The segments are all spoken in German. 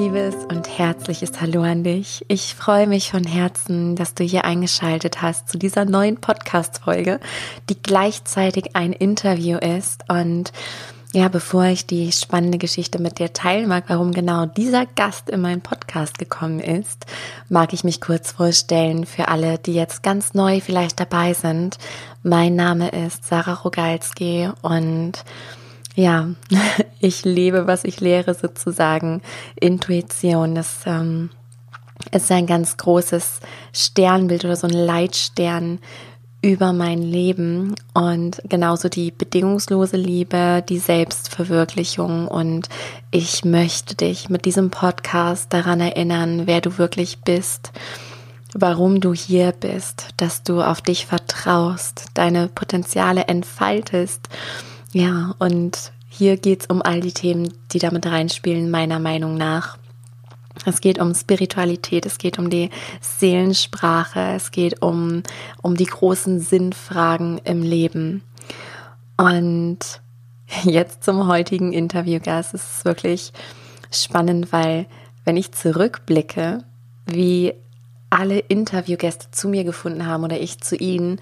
liebes und herzliches Hallo an dich. Ich freue mich von Herzen, dass du hier eingeschaltet hast zu dieser neuen Podcast-Folge, die gleichzeitig ein Interview ist. Und ja, bevor ich die spannende Geschichte mit dir teilen mag, warum genau dieser Gast in meinen Podcast gekommen ist, mag ich mich kurz vorstellen für alle, die jetzt ganz neu vielleicht dabei sind. Mein Name ist Sarah Rogalski und ja, ich lebe, was ich lehre, sozusagen Intuition. Das ähm, ist ein ganz großes Sternbild oder so ein Leitstern über mein Leben und genauso die bedingungslose Liebe, die Selbstverwirklichung und ich möchte dich mit diesem Podcast daran erinnern, wer du wirklich bist, warum du hier bist, dass du auf dich vertraust, deine Potenziale entfaltest ja, und hier geht es um all die Themen, die damit reinspielen, meiner Meinung nach. Es geht um Spiritualität, es geht um die Seelensprache, es geht um, um die großen Sinnfragen im Leben. Und jetzt zum heutigen Interviewgast. Es ist wirklich spannend, weil wenn ich zurückblicke, wie alle Interviewgäste zu mir gefunden haben oder ich zu ihnen,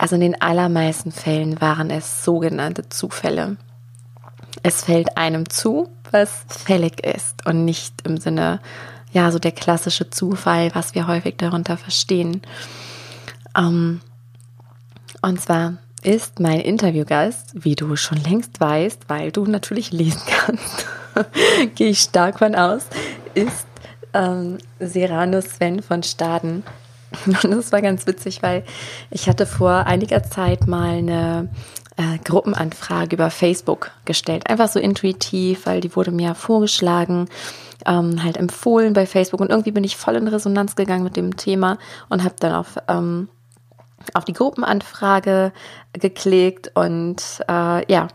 also in den allermeisten Fällen waren es sogenannte Zufälle. Es fällt einem zu, was fällig ist und nicht im Sinne, ja, so der klassische Zufall, was wir häufig darunter verstehen. Um, ähm, und zwar ist mein Interviewgast, wie du schon längst weißt, weil du natürlich lesen kannst, gehe ich stark von aus, ist ähm, Serano Sven von Staden. Und das war ganz witzig, weil ich hatte vor einiger Zeit mal eine äh, Gruppenanfrage über Facebook gestellt. Einfach so intuitiv, weil die wurde mir vorgeschlagen, ähm, halt empfohlen bei Facebook. Und irgendwie bin ich voll in Resonanz gegangen mit dem Thema und habe dann auf, ähm, auf die Gruppenanfrage geklickt und äh, ja,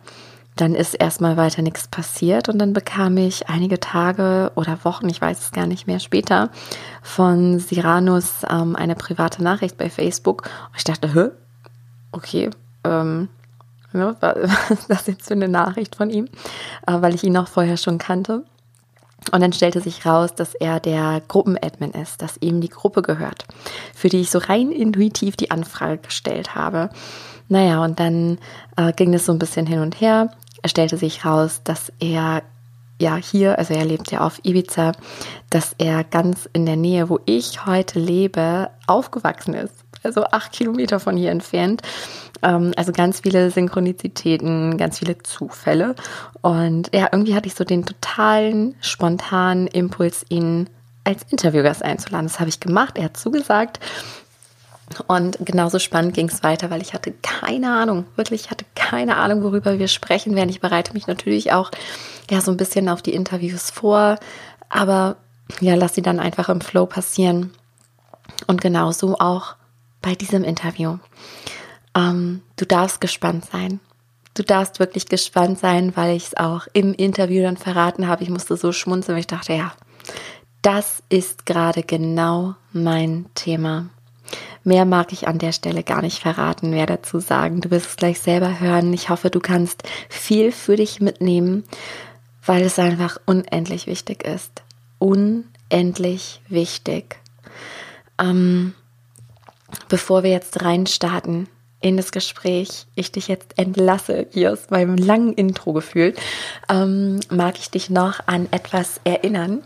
dann ist erstmal weiter nichts passiert und dann bekam ich einige Tage oder Wochen, ich weiß es gar nicht mehr, später von Siranus ähm, eine private Nachricht bei Facebook. Und ich dachte, hä? Okay, ähm, ja, was ist das jetzt für eine Nachricht von ihm? Äh, weil ich ihn auch vorher schon kannte. Und dann stellte sich raus, dass er der Gruppenadmin ist, dass ihm die Gruppe gehört, für die ich so rein intuitiv die Anfrage gestellt habe. Naja, und dann äh, ging es so ein bisschen hin und her. Stellte sich raus, dass er ja hier, also er lebt ja auf Ibiza, dass er ganz in der Nähe, wo ich heute lebe, aufgewachsen ist. Also acht Kilometer von hier entfernt. Ähm, also ganz viele Synchronizitäten, ganz viele Zufälle. Und ja, irgendwie hatte ich so den totalen, spontanen Impuls, ihn als Interviewgast einzuladen. Das habe ich gemacht. Er hat zugesagt. Und genauso spannend ging es weiter, weil ich hatte keine Ahnung, wirklich hatte keine Ahnung, worüber wir sprechen werden. Ich bereite mich natürlich auch ja so ein bisschen auf die Interviews vor, aber ja, lass sie dann einfach im Flow passieren. Und genauso auch bei diesem Interview. Ähm, du darfst gespannt sein. Du darfst wirklich gespannt sein, weil ich es auch im Interview dann verraten habe. Ich musste so schmunzeln, weil ich dachte, ja, das ist gerade genau mein Thema. Mehr mag ich an der Stelle gar nicht verraten, mehr dazu sagen. Du wirst es gleich selber hören. Ich hoffe, du kannst viel für dich mitnehmen, weil es einfach unendlich wichtig ist. Unendlich wichtig. Ähm, bevor wir jetzt reinstarten in das Gespräch, ich dich jetzt entlasse, hier aus meinem langen Intro gefühlt, ähm, mag ich dich noch an etwas erinnern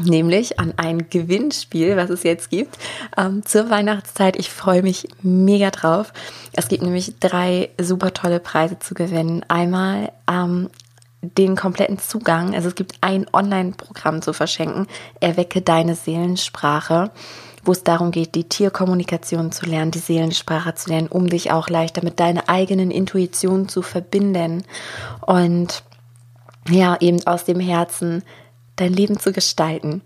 nämlich an ein Gewinnspiel, was es jetzt gibt ähm, zur Weihnachtszeit. Ich freue mich mega drauf. Es gibt nämlich drei super tolle Preise zu gewinnen. Einmal ähm, den kompletten Zugang, also es gibt ein Online-Programm zu verschenken, Erwecke deine Seelensprache wo es darum geht, die Tierkommunikation zu lernen, die Seelensprache zu lernen, um dich auch leichter mit deiner eigenen Intuition zu verbinden und ja, eben aus dem Herzen dein Leben zu gestalten.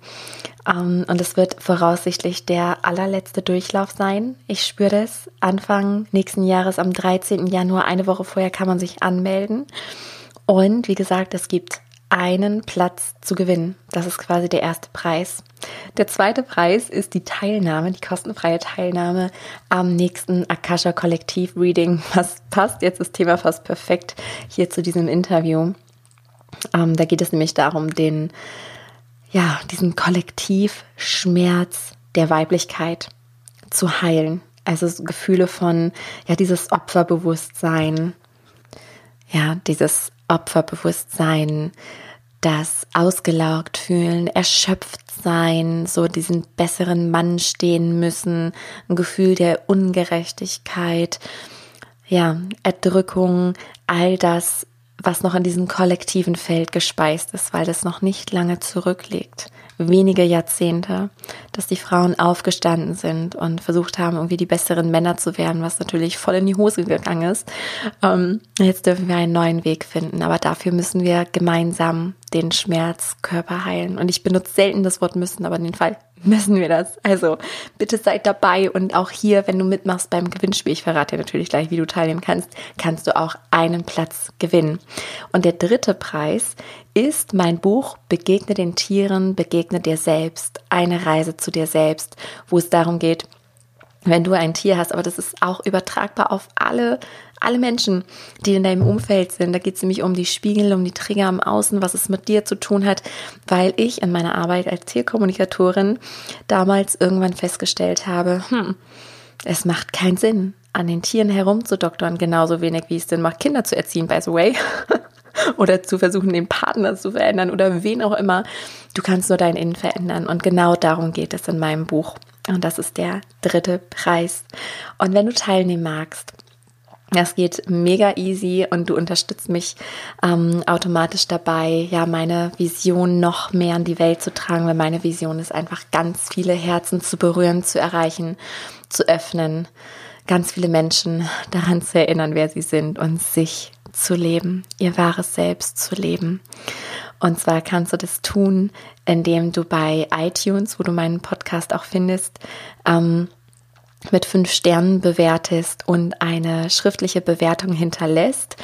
Ähm, und es wird voraussichtlich der allerletzte Durchlauf sein. Ich spüre das. Anfang nächsten Jahres, am 13. Januar, eine Woche vorher, kann man sich anmelden. Und wie gesagt, es gibt einen Platz zu gewinnen. Das ist quasi der erste Preis. Der zweite Preis ist die Teilnahme, die kostenfreie Teilnahme am nächsten Akasha Kollektiv Reading. Was passt jetzt das Thema fast perfekt hier zu diesem Interview. Ähm, da geht es nämlich darum, den ja, diesen Kollektivschmerz der Weiblichkeit zu heilen. Also Gefühle von, ja, dieses Opferbewusstsein, ja, dieses Opferbewusstsein, das ausgelaugt fühlen, erschöpft sein, so diesen besseren Mann stehen müssen, ein Gefühl der Ungerechtigkeit, ja, Erdrückung, all das, was noch in diesem kollektiven Feld gespeist ist, weil das noch nicht lange zurückliegt wenige Jahrzehnte, dass die Frauen aufgestanden sind und versucht haben, irgendwie die besseren Männer zu werden, was natürlich voll in die Hose gegangen ist. Ähm, jetzt dürfen wir einen neuen Weg finden, aber dafür müssen wir gemeinsam den Schmerzkörper heilen. Und ich benutze selten das Wort müssen, aber in dem Fall müssen wir das. Also bitte seid dabei und auch hier, wenn du mitmachst beim Gewinnspiel, ich verrate dir natürlich gleich, wie du teilnehmen kannst, kannst du auch einen Platz gewinnen. Und der dritte Preis ist mein Buch Begegne den Tieren, begegne dir selbst, eine Reise zu dir selbst, wo es darum geht, wenn du ein Tier hast, aber das ist auch übertragbar auf alle, alle Menschen, die in deinem Umfeld sind. Da geht es nämlich um die Spiegel, um die Trigger am Außen, was es mit dir zu tun hat, weil ich in meiner Arbeit als Tierkommunikatorin damals irgendwann festgestellt habe, hm, es macht keinen Sinn, an den Tieren herumzudoktern, genauso wenig wie es Sinn macht, Kinder zu erziehen, by the way. oder zu versuchen, den Partner zu verändern oder wen auch immer. Du kannst nur dein Innen verändern. Und genau darum geht es in meinem Buch. Und das ist der dritte Preis. Und wenn du teilnehmen magst, das geht mega easy und du unterstützt mich ähm, automatisch dabei, ja, meine Vision noch mehr in die Welt zu tragen, weil meine Vision ist einfach ganz viele Herzen zu berühren, zu erreichen, zu öffnen, ganz viele Menschen daran zu erinnern, wer sie sind und sich zu leben, ihr wahres Selbst zu leben. Und zwar kannst du das tun, indem du bei iTunes, wo du meinen Podcast auch findest, ähm, mit fünf Sternen bewertest und eine schriftliche Bewertung hinterlässt.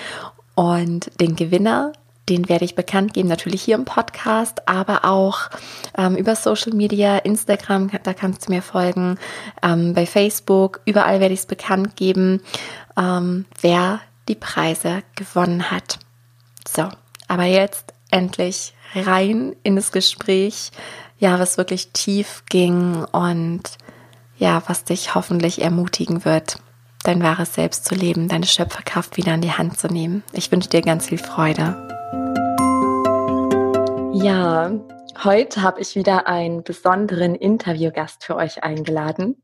Und den Gewinner, den werde ich bekannt geben, natürlich hier im Podcast, aber auch ähm, über Social Media, Instagram, da kannst du mir folgen, ähm, bei Facebook, überall werde ich es bekannt geben, ähm, wer die Preise gewonnen hat. So, aber jetzt endlich rein in das Gespräch, ja, was wirklich tief ging und ja, was dich hoffentlich ermutigen wird, dein wahres Selbst zu leben, deine Schöpferkraft wieder in die Hand zu nehmen. Ich wünsche dir ganz viel Freude. Ja, heute habe ich wieder einen besonderen Interviewgast für euch eingeladen.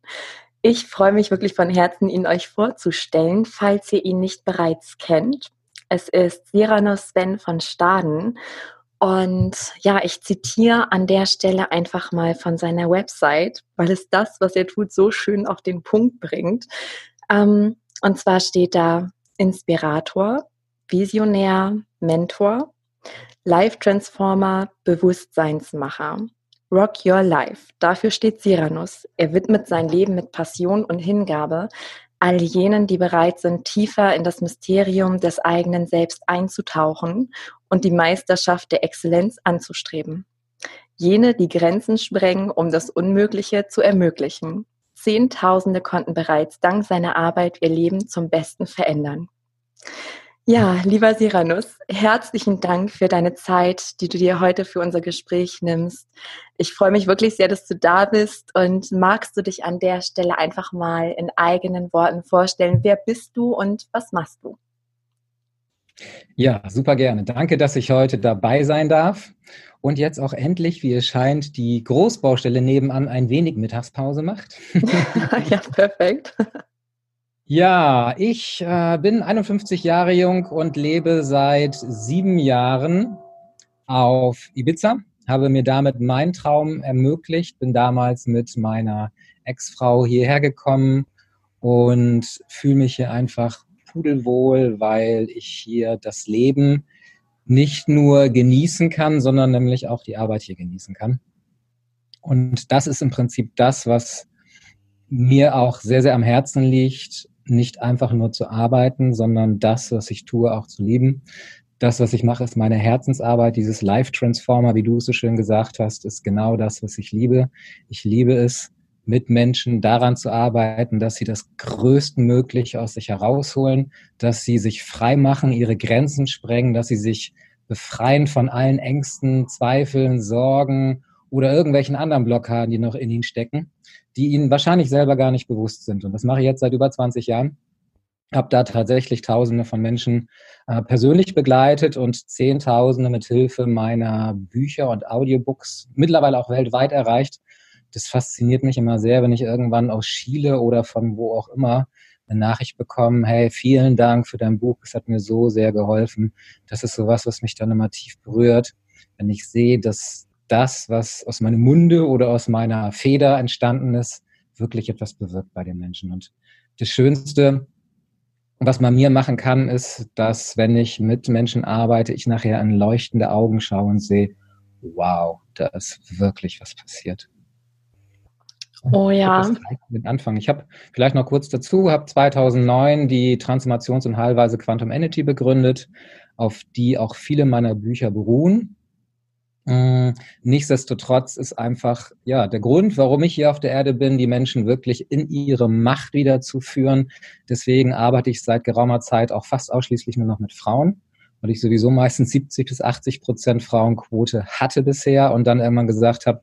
Ich freue mich wirklich von Herzen, ihn euch vorzustellen, falls ihr ihn nicht bereits kennt. Es ist Cyrano Sven von Staden. Und ja, ich zitiere an der Stelle einfach mal von seiner Website, weil es das, was er tut, so schön auf den Punkt bringt. Ähm, und zwar steht da Inspirator, Visionär, Mentor, Life Transformer, Bewusstseinsmacher. Rock Your Life. Dafür steht Siranus. Er widmet sein Leben mit Passion und Hingabe all jenen, die bereit sind, tiefer in das Mysterium des eigenen Selbst einzutauchen und die Meisterschaft der Exzellenz anzustreben. Jene, die Grenzen sprengen, um das Unmögliche zu ermöglichen. Zehntausende konnten bereits dank seiner Arbeit ihr Leben zum Besten verändern. Ja, lieber Siranus, herzlichen Dank für deine Zeit, die du dir heute für unser Gespräch nimmst. Ich freue mich wirklich sehr, dass du da bist und magst du dich an der Stelle einfach mal in eigenen Worten vorstellen, wer bist du und was machst du? Ja, super gerne. Danke, dass ich heute dabei sein darf und jetzt auch endlich, wie es scheint, die Großbaustelle nebenan ein wenig Mittagspause macht. ja, perfekt. Ja, ich äh, bin 51 Jahre jung und lebe seit sieben Jahren auf Ibiza, habe mir damit meinen Traum ermöglicht, bin damals mit meiner Ex-Frau hierher gekommen und fühle mich hier einfach pudelwohl, weil ich hier das Leben nicht nur genießen kann, sondern nämlich auch die Arbeit hier genießen kann. Und das ist im Prinzip das, was mir auch sehr, sehr am Herzen liegt, nicht einfach nur zu arbeiten, sondern das, was ich tue, auch zu lieben. Das, was ich mache, ist meine Herzensarbeit. Dieses Life Transformer, wie du es so schön gesagt hast, ist genau das, was ich liebe. Ich liebe es, mit Menschen daran zu arbeiten, dass sie das Größtmögliche aus sich herausholen, dass sie sich frei machen, ihre Grenzen sprengen, dass sie sich befreien von allen Ängsten, Zweifeln, Sorgen oder irgendwelchen anderen Blockaden, die noch in ihnen stecken, die ihnen wahrscheinlich selber gar nicht bewusst sind. Und das mache ich jetzt seit über 20 Jahren. Habe da tatsächlich Tausende von Menschen äh, persönlich begleitet und Zehntausende mit Hilfe meiner Bücher und Audiobooks mittlerweile auch weltweit erreicht. Das fasziniert mich immer sehr, wenn ich irgendwann aus Chile oder von wo auch immer eine Nachricht bekomme, hey, vielen Dank für dein Buch, es hat mir so sehr geholfen. Das ist sowas, was mich dann immer tief berührt, wenn ich sehe, dass das, was aus meinem Munde oder aus meiner Feder entstanden ist, wirklich etwas bewirkt bei den Menschen. Und das Schönste, was man mir machen kann, ist, dass wenn ich mit Menschen arbeite, ich nachher in leuchtende Augen schaue und sehe, wow, da ist wirklich was passiert. Oh ja. Mit Anfang. Ich habe vielleicht noch kurz dazu, habe 2009 die Transformations- und Heilweise Quantum Energy begründet, auf die auch viele meiner Bücher beruhen. Mm, nichtsdestotrotz ist einfach, ja, der Grund, warum ich hier auf der Erde bin, die Menschen wirklich in ihre Macht wiederzuführen. Deswegen arbeite ich seit geraumer Zeit auch fast ausschließlich nur noch mit Frauen, weil ich sowieso meistens 70 bis 80 Prozent Frauenquote hatte bisher und dann irgendwann gesagt habe,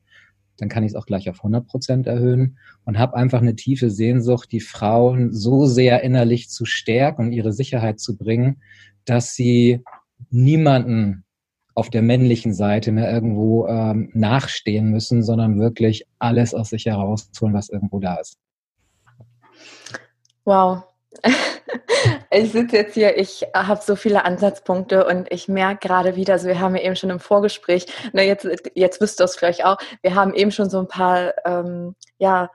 dann kann ich es auch gleich auf 100 Prozent erhöhen und habe einfach eine tiefe Sehnsucht, die Frauen so sehr innerlich zu stärken und ihre Sicherheit zu bringen, dass sie niemanden auf der männlichen Seite mehr irgendwo ähm, nachstehen müssen, sondern wirklich alles aus sich herausholen, was irgendwo da ist. Wow. Ich sitze jetzt hier, ich habe so viele Ansatzpunkte und ich merke gerade wieder, also wir haben ja eben schon im Vorgespräch, na jetzt, jetzt wisst ihr es vielleicht auch, wir haben eben schon so ein paar, ähm, ja,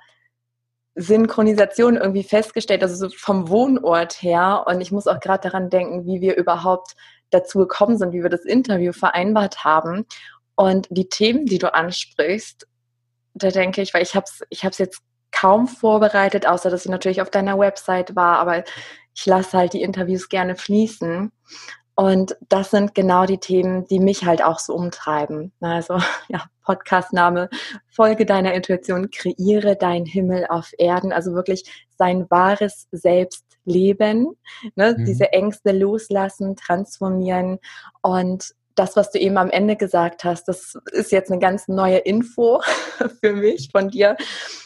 Synchronisation irgendwie festgestellt, also so vom Wohnort her. Und ich muss auch gerade daran denken, wie wir überhaupt dazu gekommen sind, wie wir das Interview vereinbart haben. Und die Themen, die du ansprichst, da denke ich, weil ich habe es ich jetzt kaum vorbereitet, außer dass ich natürlich auf deiner Website war, aber ich lasse halt die Interviews gerne fließen. Und das sind genau die Themen, die mich halt auch so umtreiben. Also ja, Podcastname, Folge deiner Intuition, kreiere dein Himmel auf Erden, also wirklich sein wahres Selbst leben, ne? Mhm. diese Ängste loslassen, transformieren und das, was du eben am Ende gesagt hast, das ist jetzt eine ganz neue Info für mich von dir,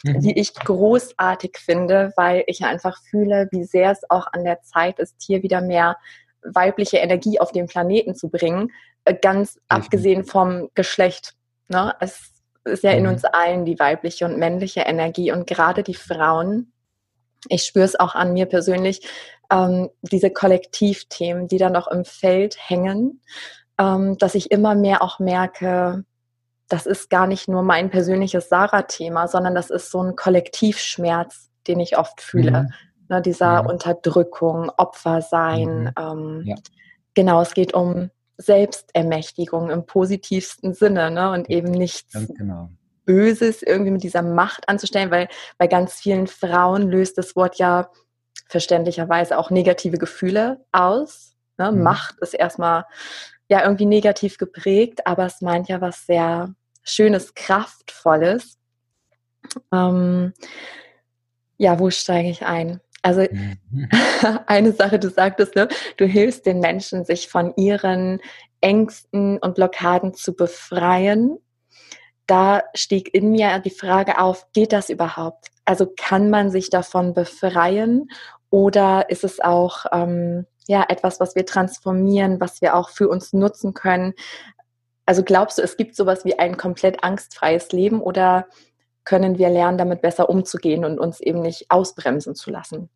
mhm. die ich großartig finde, weil ich einfach fühle, wie sehr es auch an der Zeit ist, hier wieder mehr weibliche Energie auf den Planeten zu bringen, äh, ganz mhm. abgesehen vom Geschlecht. Ne? Es ist ja mhm. in uns allen die weibliche und männliche Energie und gerade die Frauen ich spüre es auch an mir persönlich, ähm, diese Kollektivthemen, die da noch im Feld hängen, dass ich immer mehr auch merke, das ist gar nicht nur mein persönliches Sarah-Thema, sondern das ist so ein Kollektivschmerz, den ich oft fühle. Mhm. Ne, dieser ja. Unterdrückung, Opfersein. Mhm. Ähm, ja. Genau, es geht um Selbstermächtigung im positivsten Sinne ne, und eben nichts genau. Böses irgendwie mit dieser Macht anzustellen, weil bei ganz vielen Frauen löst das Wort ja verständlicherweise auch negative Gefühle aus. Ne? Mhm. Macht ist erstmal ja irgendwie negativ geprägt, aber es meint ja was sehr Schönes, Kraftvolles. Ähm, ja, wo steige ich ein? Also mhm. eine Sache, du sagtest, ne, du hilfst den Menschen, sich von ihren Ängsten und Blockaden zu befreien da stieg in mir die Frage auf, geht das überhaupt? Also kann man sich davon befreien oder ist es auch ähm, ja etwas, was wir transformieren, was wir auch für uns nutzen können? Also glaubst du, es gibt sowas wie ein komplett angstfreies Leben oder können wir lernen, damit besser umzugehen und uns eben nicht ausbremsen zu lassen?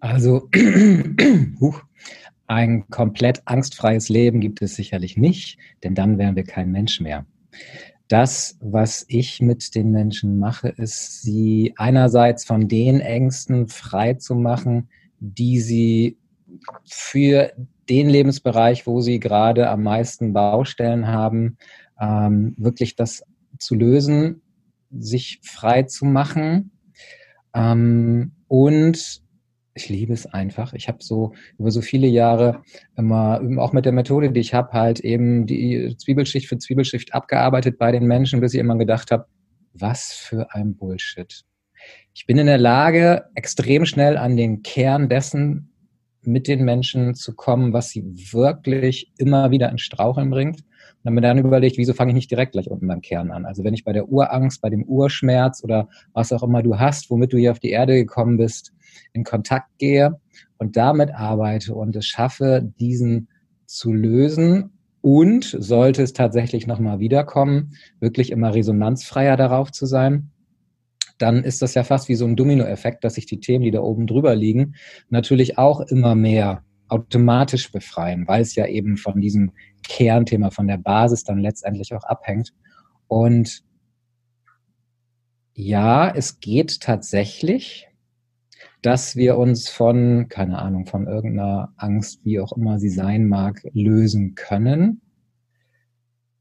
Also ein komplett angstfreies Leben gibt es sicherlich nicht, denn dann wären wir kein Mensch mehr das, was ich mit den Menschen mache, ist, sie einerseits von den Ängsten frei zu machen, die sie für den Lebensbereich, wo sie gerade am meisten Baustellen haben, ähm, wirklich das zu lösen, sich frei zu machen ähm, und ich liebe es einfach. Ich habe so über so viele Jahre immer, auch mit der Methode, die ich habe, halt eben die Zwiebelschicht für Zwiebelschicht abgearbeitet bei den Menschen, bis ich immer gedacht habe, was für ein Bullshit. Ich bin in der Lage, extrem schnell an den Kern dessen mit den Menschen zu kommen, was sie wirklich immer wieder in Straucheln bringt. Und dann mir dann überlegt, wieso fange ich nicht direkt gleich unten beim Kern an? Also wenn ich bei der Urangst, bei dem Urschmerz oder was auch immer du hast, womit du hier auf die Erde gekommen bist, in Kontakt gehe und damit arbeite und es schaffe, diesen zu lösen und sollte es tatsächlich nochmal wiederkommen, wirklich immer resonanzfreier darauf zu sein, dann ist das ja fast wie so ein Dominoeffekt, dass sich die Themen, die da oben drüber liegen, natürlich auch immer mehr automatisch befreien, weil es ja eben von diesem Kernthema, von der Basis dann letztendlich auch abhängt. Und ja, es geht tatsächlich, dass wir uns von, keine Ahnung, von irgendeiner Angst, wie auch immer sie sein mag, lösen können.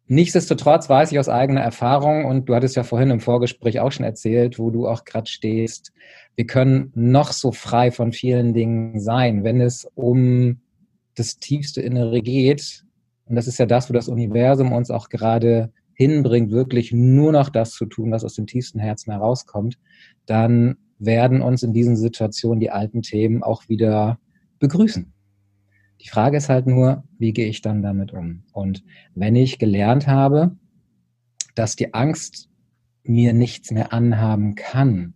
Nichtsdestotrotz weiß ich aus eigener Erfahrung, und du hattest ja vorhin im Vorgespräch auch schon erzählt, wo du auch gerade stehst, wir können noch so frei von vielen Dingen sein, wenn es um das tiefste Innere geht. Und das ist ja das, wo das Universum uns auch gerade hinbringt, wirklich nur noch das zu tun, was aus dem tiefsten Herzen herauskommt, dann werden uns in diesen Situationen die alten Themen auch wieder begrüßen. Die Frage ist halt nur, wie gehe ich dann damit um? Und wenn ich gelernt habe, dass die Angst mir nichts mehr anhaben kann,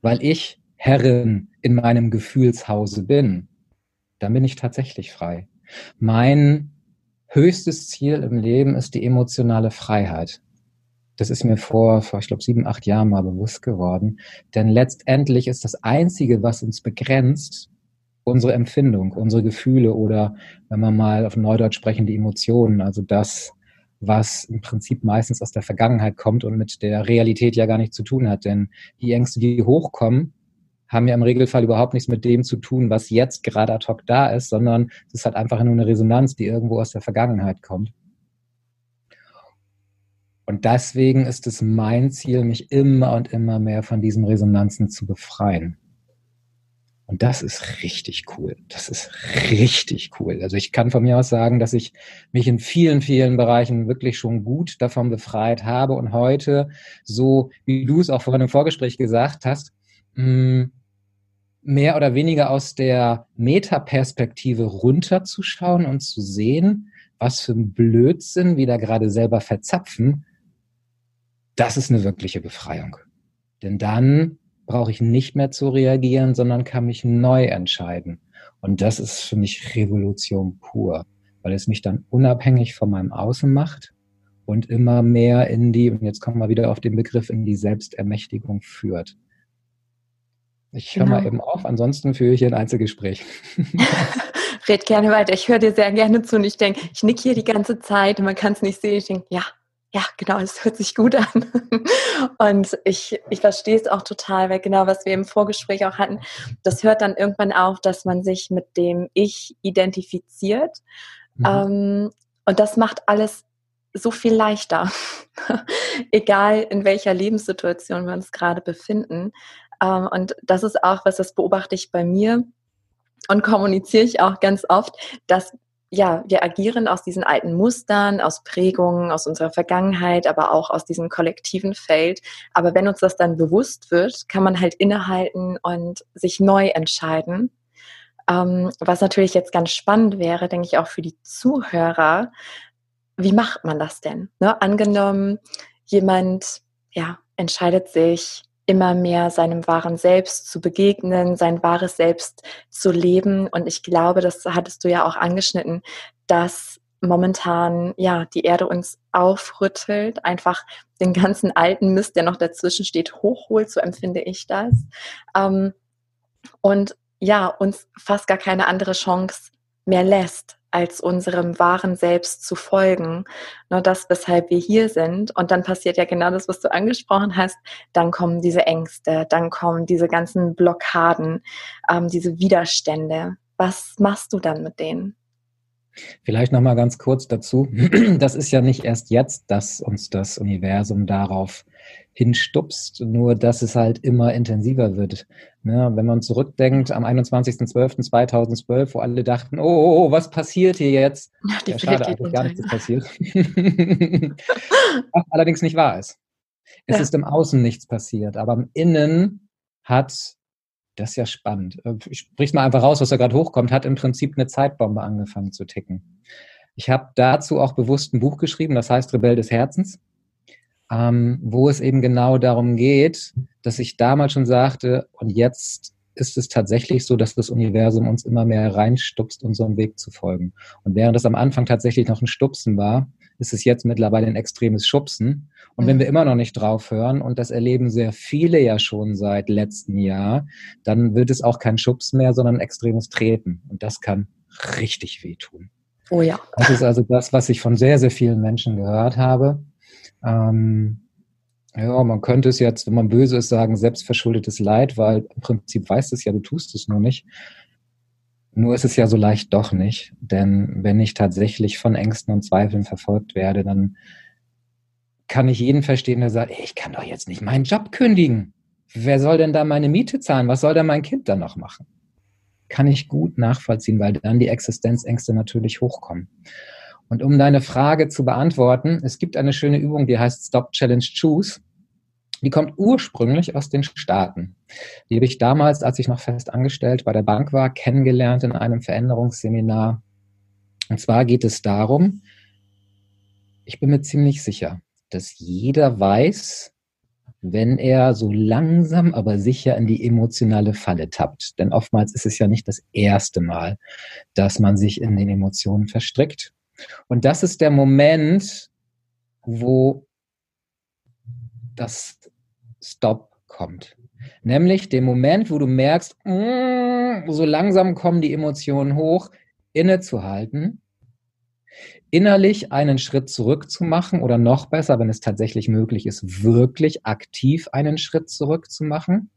weil ich Herrin in meinem Gefühlshause bin, dann bin ich tatsächlich frei. Mein höchstes Ziel im Leben ist die emotionale Freiheit. Das ist mir vor, vor ich glaube, sieben, acht Jahren mal bewusst geworden. Denn letztendlich ist das Einzige, was uns begrenzt, unsere Empfindung, unsere Gefühle oder, wenn wir mal auf Neudeutsch sprechen, die Emotionen. Also das, was im Prinzip meistens aus der Vergangenheit kommt und mit der Realität ja gar nichts zu tun hat. Denn die Ängste, die hochkommen, haben ja im Regelfall überhaupt nichts mit dem zu tun, was jetzt gerade ad hoc da ist, sondern es ist halt einfach nur eine Resonanz, die irgendwo aus der Vergangenheit kommt. Und deswegen ist es mein Ziel, mich immer und immer mehr von diesen Resonanzen zu befreien. Und das ist richtig cool. Das ist richtig cool. Also ich kann von mir aus sagen, dass ich mich in vielen, vielen Bereichen wirklich schon gut davon befreit habe und heute, so wie du es auch vorhin im Vorgespräch gesagt hast, mm, mehr oder weniger aus der Metaperspektive runterzuschauen und zu sehen, was für ein Blödsinn wir da gerade selber verzapfen, das ist eine wirkliche Befreiung. Denn dann brauche ich nicht mehr zu reagieren, sondern kann mich neu entscheiden. Und das ist für mich Revolution pur, weil es mich dann unabhängig von meinem Außen macht und immer mehr in die, und jetzt kommen wir wieder auf den Begriff, in die Selbstermächtigung führt. Ich höre genau. mal eben auf, ansonsten führe ich hier ein Einzelgespräch. Red gerne weiter. Ich höre dir sehr gerne zu und ich denke, ich nick hier die ganze Zeit und man kann es nicht sehen. Ich denke, ja, ja, genau, es hört sich gut an. Und ich, ich verstehe es auch total, weil genau, was wir im Vorgespräch auch hatten, das hört dann irgendwann auf, dass man sich mit dem Ich identifiziert. Mhm. Ähm, und das macht alles so viel leichter, egal in welcher Lebenssituation wir uns gerade befinden. Ähm, und das ist auch was, das beobachte ich bei mir und kommuniziere ich auch ganz oft, dass ja, wir agieren aus diesen alten Mustern, aus Prägungen, aus unserer Vergangenheit, aber auch aus diesem kollektiven Feld. Aber wenn uns das dann bewusst wird, kann man halt innehalten und sich neu entscheiden. Ähm, was natürlich jetzt ganz spannend wäre, denke ich auch für die Zuhörer, wie macht man das denn? Ne? Angenommen, jemand ja, entscheidet sich immer mehr seinem wahren Selbst zu begegnen, sein wahres Selbst zu leben. Und ich glaube, das hattest du ja auch angeschnitten, dass momentan ja die Erde uns aufrüttelt, einfach den ganzen alten Mist, der noch dazwischen steht, hochholt, so empfinde ich das. Ähm, und ja, uns fast gar keine andere Chance mehr lässt, als unserem wahren Selbst zu folgen. Nur das, weshalb wir hier sind. Und dann passiert ja genau das, was du angesprochen hast. Dann kommen diese Ängste, dann kommen diese ganzen Blockaden, ähm, diese Widerstände. Was machst du dann mit denen? Vielleicht noch mal ganz kurz dazu. Das ist ja nicht erst jetzt, dass uns das Universum darauf hinstupst, nur dass es halt immer intensiver wird. Ne? Wenn man zurückdenkt am 21.12.2012, wo alle dachten, oh, oh, oh, was passiert hier jetzt? Ja, ja schade, eigentlich gar nichts ist passiert. Was allerdings nicht wahr ist. Es ja. ist im Außen nichts passiert, aber im Innen hat Das ist ja spannend. Äh, ich sprich's mal einfach raus, was da gerade hochkommt, hat im Prinzip eine Zeitbombe angefangen zu ticken. Ich habe dazu auch bewusst ein Buch geschrieben, das heißt Rebell des Herzens, ähm, wo es eben genau darum geht, dass ich damals schon sagte, und jetzt ist es tatsächlich so, dass das Universum uns immer mehr reinstupst, unserem Weg zu folgen. Und während das am Anfang tatsächlich noch ein Stupsen war, ist es jetzt mittlerweile ein extremes Schubsen. Und wenn wir immer noch nicht drauf hören, und das erleben sehr viele ja schon seit letztem Jahr, dann wird es auch kein Schubsen mehr, sondern ein extremes Treten. Und das kann richtig wehtun. Oh ja. Das ist also das, was ich von sehr, sehr vielen Menschen gehört habe. Ähm, ja, man könnte es jetzt, wenn man böse ist, sagen, selbstverschuldetes Leid, weil im Prinzip weißt es ja, du tust es nur nicht. Nur ist es ja so leicht doch nicht. Denn wenn ich tatsächlich von Ängsten und Zweifeln verfolgt werde, dann kann ich jeden verstehen, der sagt, ich kann doch jetzt nicht meinen Job kündigen. Wer soll denn da meine Miete zahlen? Was soll denn mein Kind dann noch machen? Kann ich gut nachvollziehen, weil dann die Existenzängste natürlich hochkommen. Und um deine Frage zu beantworten, es gibt eine schöne Übung, die heißt Stop Challenge Choose. Die kommt ursprünglich aus den Staaten. Die habe ich damals, als ich noch fest angestellt bei der Bank war, kennengelernt in einem Veränderungsseminar. Und zwar geht es darum, ich bin mir ziemlich sicher, dass jeder weiß, wenn er so langsam, aber sicher in die emotionale Falle tappt. Denn oftmals ist es ja nicht das erste Mal, dass man sich in den Emotionen verstrickt. Und das ist der Moment, wo das Stop kommt. Nämlich den Moment, wo du merkst, mm, so langsam kommen die Emotionen hoch, innezuhalten, innerlich einen Schritt zurück zu machen oder noch besser, wenn es tatsächlich möglich ist, wirklich aktiv einen Schritt zurück zu machen.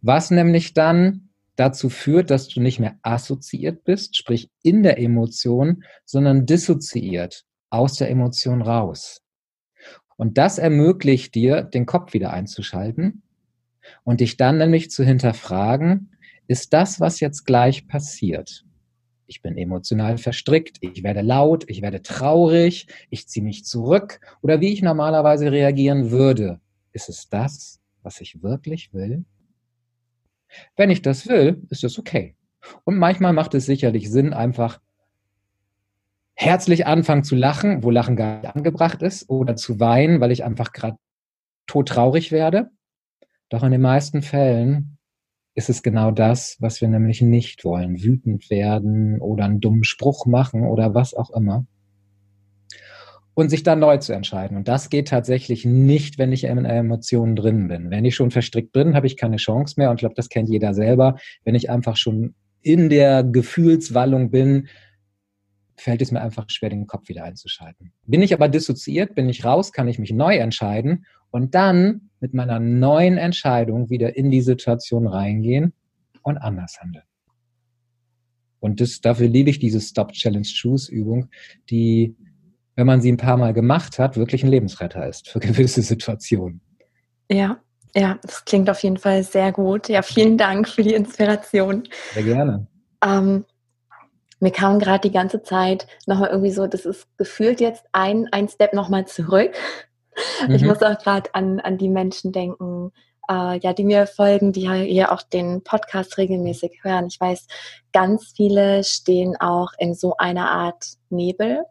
Was nämlich dann dazu führt, dass du nicht mehr assoziiert bist, sprich in der Emotion, sondern dissoziiert aus der Emotion raus. Und das ermöglicht dir, den Kopf wieder einzuschalten und dich dann nämlich zu hinterfragen, ist das, was jetzt gleich passiert? Ich bin emotional verstrickt, ich werde laut, ich werde traurig, ich ziehe mich zurück oder wie ich normalerweise reagieren würde. Ist es das, was ich wirklich will? Wenn ich das will, ist das okay. Und manchmal macht es sicherlich Sinn, einfach herzlich anfangen zu lachen, wo Lachen gar nicht angebracht ist, oder zu weinen, weil ich einfach gerade todtraurig werde. Doch in den meisten Fällen ist es genau das, was wir nämlich nicht wollen. Wütend werden oder einen dummen Spruch machen oder was auch immer. Und sich dann neu zu entscheiden. Und das geht tatsächlich nicht, wenn ich in Emotionen drin bin. Wenn ich schon verstrickt bin, habe ich keine Chance mehr. Und ich glaube, das kennt jeder selber. Wenn ich einfach schon in der Gefühlswallung bin, fällt es mir einfach schwer, den Kopf wieder einzuschalten. Bin ich aber dissoziiert, bin ich raus, kann ich mich neu entscheiden und dann mit meiner neuen Entscheidung wieder in die Situation reingehen und anders handeln. Und das, dafür liebe ich diese Stop Challenge Choose Übung, die, wenn man sie ein paar Mal gemacht hat, wirklich ein Lebensretter ist für gewisse Situationen. Ja, ja, das klingt auf jeden Fall sehr gut. Ja, vielen Dank für die Inspiration. Sehr gerne. Ähm, mir kam gerade die ganze Zeit nochmal irgendwie so, das ist gefühlt jetzt ein, ein Step nochmal zurück. Mhm. Ich muss auch gerade an, an die Menschen denken, äh, ja, die mir folgen, die hier auch den Podcast regelmäßig hören. Ich weiß, ganz viele stehen auch in so einer Art Nebel.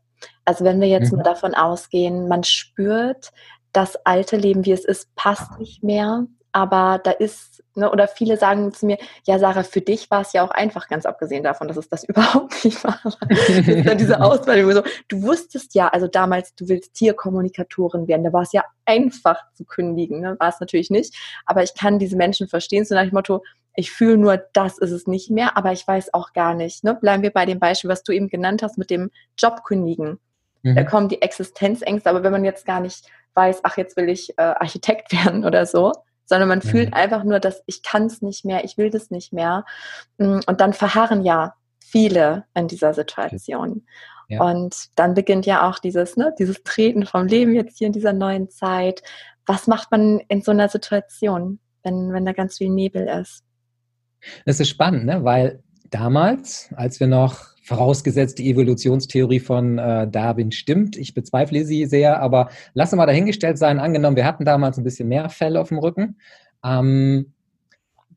Also wenn wir jetzt mhm. nur davon ausgehen, man spürt, das alte Leben, wie es ist, passt nicht mehr aber da ist, ne, oder viele sagen zu mir, ja, Sarah, für dich war es ja auch einfach, ganz abgesehen davon, dass es das überhaupt nicht war. dann diese Auswahl, so, du wusstest ja, also damals, du willst Tierkommunikatorin werden, da war es ja einfach zu kündigen, ne? war es natürlich nicht, aber ich kann diese Menschen verstehen, so nach dem Motto, ich fühle nur, das ist es nicht mehr, aber ich weiß auch gar nicht. Ne? Bleiben wir bei dem Beispiel, was du eben genannt hast mit dem Job kündigen. Mhm. Da kommen die Existenzängste, aber wenn man jetzt gar nicht weiß, ach, jetzt will ich äh, Architekt werden oder so, sondern man mhm. fühlt einfach nur, dass ich kann es nicht mehr, ich will das nicht mehr. Mm, und dann verharren ja viele in dieser Situation. Ja. Und dann beginnt ja auch dieses, ne, dieses Treten vom Leben jetzt hier in dieser neuen Zeit. Was macht man in so einer Situation, wenn, wenn da ganz viel Nebel ist? Das ist spannend, ne? weil damals, als wir noch vorausgesetzt die Evolutionstheorie von äh, Darwin stimmt. Ich bezweifle sie sehr, aber lasse mal dahingestellt sein. Angenommen, wir hatten damals ein bisschen mehr Fell auf dem Rücken. Ähm,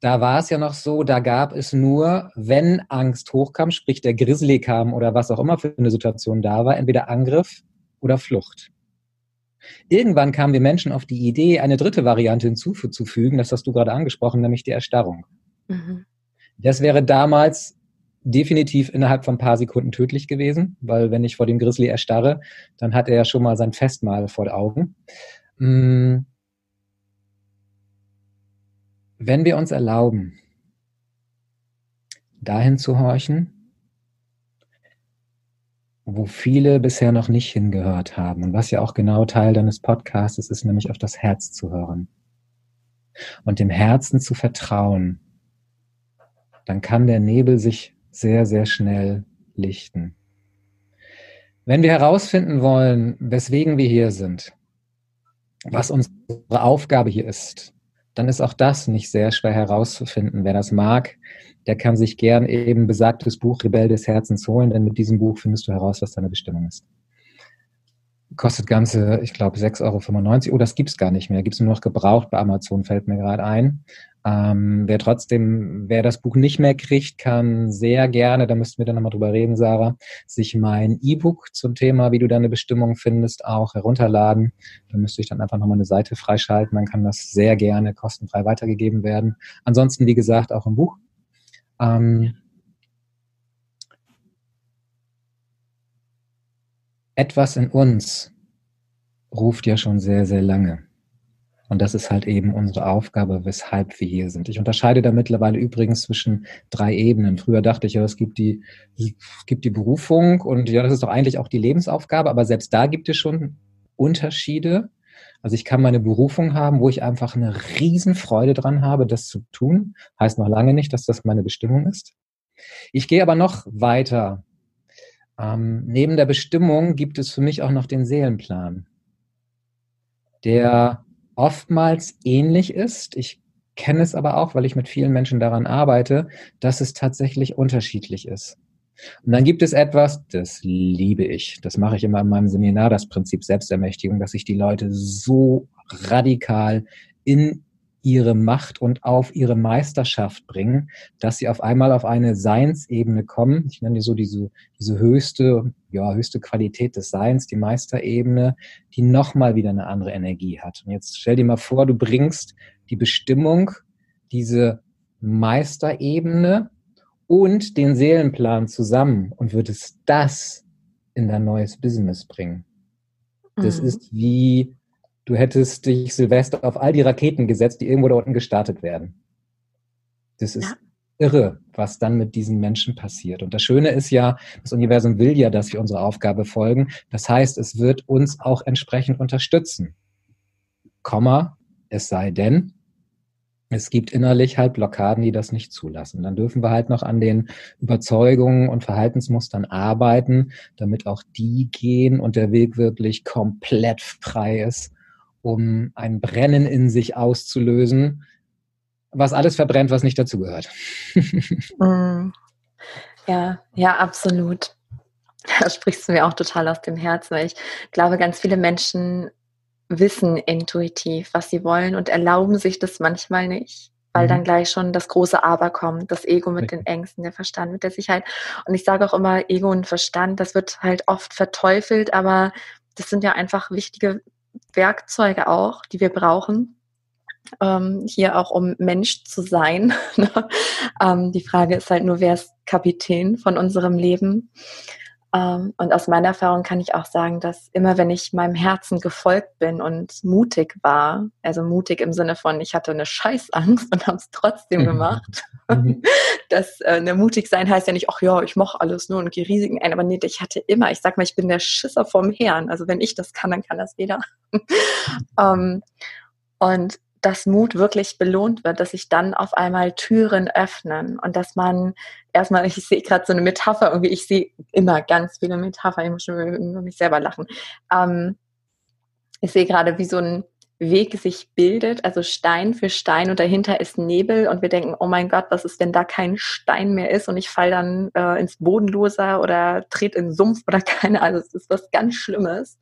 da war es ja noch so, da gab es nur, wenn Angst hochkam, sprich der Grizzly kam oder was auch immer für eine Situation da war, entweder Angriff oder Flucht. Irgendwann kamen wir Menschen auf die Idee, eine dritte Variante hinzuzufügen, das hast du gerade angesprochen, nämlich die Erstarrung. Mhm. Das wäre damals definitiv innerhalb von ein paar Sekunden tödlich gewesen, weil wenn ich vor dem Grizzly erstarre, dann hat er ja schon mal sein Festmahl vor Augen. Mm. Wenn wir uns erlauben, dahin zu horchen, wo viele bisher noch nicht hingehört haben und was ja auch genau Teil deines Podcasts ist, ist nämlich auf das Herz zu hören und dem Herzen zu vertrauen, dann kann der Nebel sich sehr, sehr schnell lichten. Wenn wir herausfinden wollen, weswegen wir hier sind, was unsere Aufgabe hier ist, dann ist auch das nicht sehr schwer herauszufinden. Wer das mag, der kann sich gern eben besagtes Buch Rebell des Herzens holen, denn mit diesem Buch findest du heraus, was deine Bestimmung ist. Kostet ganze, ich glaube, 6,95 Euro. Oh, das gibt's gar nicht mehr. Gibt's nur noch gebraucht bei Amazon, fällt mir gerade ein. Ähm, wer trotzdem, wer das Buch nicht mehr kriegt, kann sehr gerne, da müssten wir dann nochmal drüber reden, Sarah, sich mein E-Book zum Thema, wie du deine Bestimmung findest, auch herunterladen. Da müsste ich dann einfach nochmal eine Seite freischalten. Dann kann das sehr gerne kostenfrei weitergegeben werden. Ansonsten, wie gesagt, auch im Buch. Ähm, etwas in uns ruft ja schon sehr, sehr lange. Und das ist halt eben unsere Aufgabe, weshalb wir hier sind. Ich unterscheide da mittlerweile übrigens zwischen drei Ebenen. Früher dachte ich ja, es gibt die, es gibt die Berufung und ja, das ist doch eigentlich auch die Lebensaufgabe, aber selbst da gibt es schon Unterschiede. Also ich kann meine Berufung haben, wo ich einfach eine Riesenfreude dran habe, das zu tun. Heißt noch lange nicht, dass das meine Bestimmung ist. Ich gehe aber noch weiter. Ähm, neben der Bestimmung gibt es für mich auch noch den Seelenplan, der oftmals ähnlich ist. Ich kenne es aber auch, weil ich mit vielen Menschen daran arbeite, dass es tatsächlich unterschiedlich ist. Und dann gibt es etwas, das liebe ich. Das mache ich immer in meinem Seminar, das Prinzip Selbstermächtigung, dass ich die Leute so radikal in ihre Macht und auf ihre Meisterschaft bringen, dass sie auf einmal auf eine Seinsebene kommen. Ich nenne die so diese, diese höchste, ja, höchste Qualität des Seins, die Meisterebene, die nochmal wieder eine andere Energie hat. Und jetzt stell dir mal vor, du bringst die Bestimmung, diese Meisterebene und den Seelenplan zusammen und würdest das in dein neues Business bringen. Das mhm. ist wie du hättest dich Silvester auf all die Raketen gesetzt, die irgendwo da unten gestartet werden. Das ist ja. irre, was dann mit diesen Menschen passiert. Und das Schöne ist ja, das Universum will ja, dass wir unsere Aufgabe folgen. Das heißt, es wird uns auch entsprechend unterstützen. Komma, es sei denn, es gibt innerlich halt Blockaden, die das nicht zulassen. Dann dürfen wir halt noch an den Überzeugungen und Verhaltensmustern arbeiten, damit auch die gehen und der Weg wirklich komplett frei ist um ein Brennen in sich auszulösen, was alles verbrennt, was nicht dazugehört. mm. Ja, ja, absolut. Da sprichst du mir auch total aus dem Herzen, weil ich glaube, ganz viele Menschen wissen intuitiv, was sie wollen und erlauben sich das manchmal nicht, weil mhm. dann gleich schon das große Aber kommt, das Ego mit den Ängsten, der Verstand mit der Sicherheit. Und ich sage auch immer, Ego und Verstand, das wird halt oft verteufelt, aber das sind ja einfach wichtige Werkzeuge auch, die wir brauchen, ähm, hier auch um Mensch zu sein. Ne? ähm, die Frage ist halt nur, wer ist Kapitän von unserem Leben? Ähm, und aus meiner Erfahrung kann ich auch sagen, dass immer wenn ich meinem Herzen gefolgt bin und mutig war, also mutig im Sinne von, ich hatte eine Scheißangst und habe es trotzdem gemacht. Mhm. das äh, ne, mutig sein heißt ja nicht, ach ja, ich mache alles nur und gehe Risiken ein, aber nee, ich hatte immer, ich sag mal, ich bin der Schisser vom Herrn. Also wenn ich das kann, dann kann das jeder. ähm, und dass Mut wirklich belohnt wird, dass sich dann auf einmal Türen öffnen und dass man erstmal, ich sehe gerade so eine Metapher, irgendwie, ich sehe immer ganz viele Metapher, ich muss schon über mich selber lachen. Ähm, ich sehe gerade, wie so ein Weg sich bildet, also Stein für Stein und dahinter ist Nebel und wir denken, oh mein Gott, was ist, wenn da kein Stein mehr ist und ich falle dann äh, ins Bodenloser oder trete in Sumpf oder keine, also es ist was ganz Schlimmes.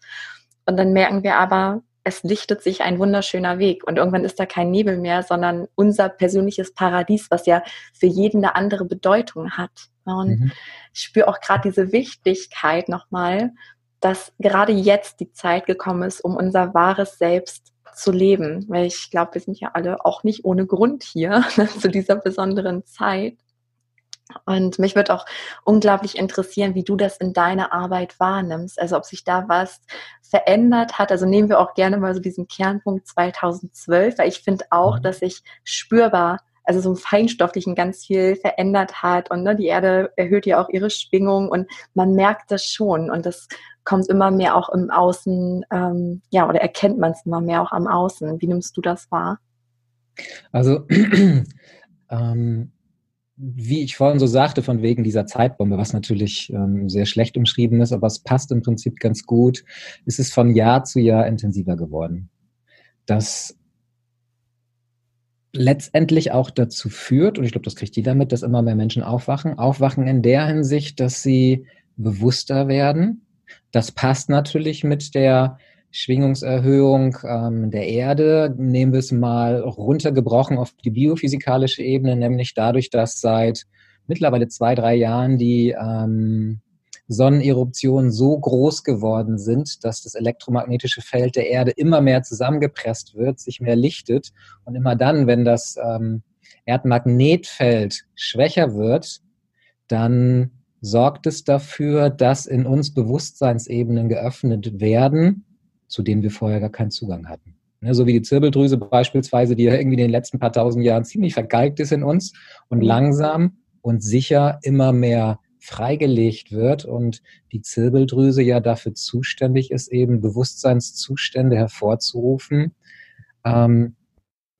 Und dann merken wir aber, es lichtet sich ein wunderschöner Weg und irgendwann ist da kein Nebel mehr, sondern unser persönliches Paradies, was ja für jeden eine andere Bedeutung hat. Und mhm. ich spüre auch gerade diese Wichtigkeit nochmal, dass gerade jetzt die Zeit gekommen ist, um unser wahres Selbst zu leben. Weil ich glaube, wir sind ja alle auch nicht ohne Grund hier zu dieser besonderen Zeit. Und mich wird auch unglaublich interessieren, wie du das in deiner Arbeit wahrnimmst. Also ob sich da was verändert hat. Also nehmen wir auch gerne mal so diesen Kernpunkt 2012, weil ich finde auch, mhm. dass sich spürbar, also so im Feinstofflichen ganz viel verändert hat. Und ne, die Erde erhöht ja auch ihre Schwingung und man merkt das schon. Und das kommt immer mehr auch im Außen, ähm, ja, oder erkennt man es immer mehr auch am Außen. Wie nimmst du das wahr? Also ähm wie ich vorhin so sagte, von wegen dieser Zeitbombe, was natürlich ähm, sehr schlecht umschrieben ist, aber es passt im Prinzip ganz gut, ist es von Jahr zu Jahr intensiver geworden. Das letztendlich auch dazu führt, und ich glaube, das kriegt jeder mit, dass immer mehr Menschen aufwachen. Aufwachen in der Hinsicht, dass sie bewusster werden. Das passt natürlich mit der Schwingungserhöhung ähm, der Erde, nehmen wir es mal runtergebrochen auf die biophysikalische Ebene, nämlich dadurch, dass seit mittlerweile zwei, drei Jahren die ähm, Sonneneruptionen so groß geworden sind, dass das elektromagnetische Feld der Erde immer mehr zusammengepresst wird, sich mehr lichtet und immer dann, wenn das ähm, Erdmagnetfeld schwächer wird, dann sorgt es dafür, dass in uns Bewusstseinsebenen geöffnet werden, zu denen wir vorher gar keinen Zugang hatten. Ne, so wie die Zirbeldrüse beispielsweise, die ja irgendwie in den letzten paar tausend Jahren ziemlich vergeigt ist in uns und mhm. langsam und sicher immer mehr freigelegt wird und die Zirbeldrüse ja dafür zuständig ist, eben Bewusstseinszustände hervorzurufen, ähm,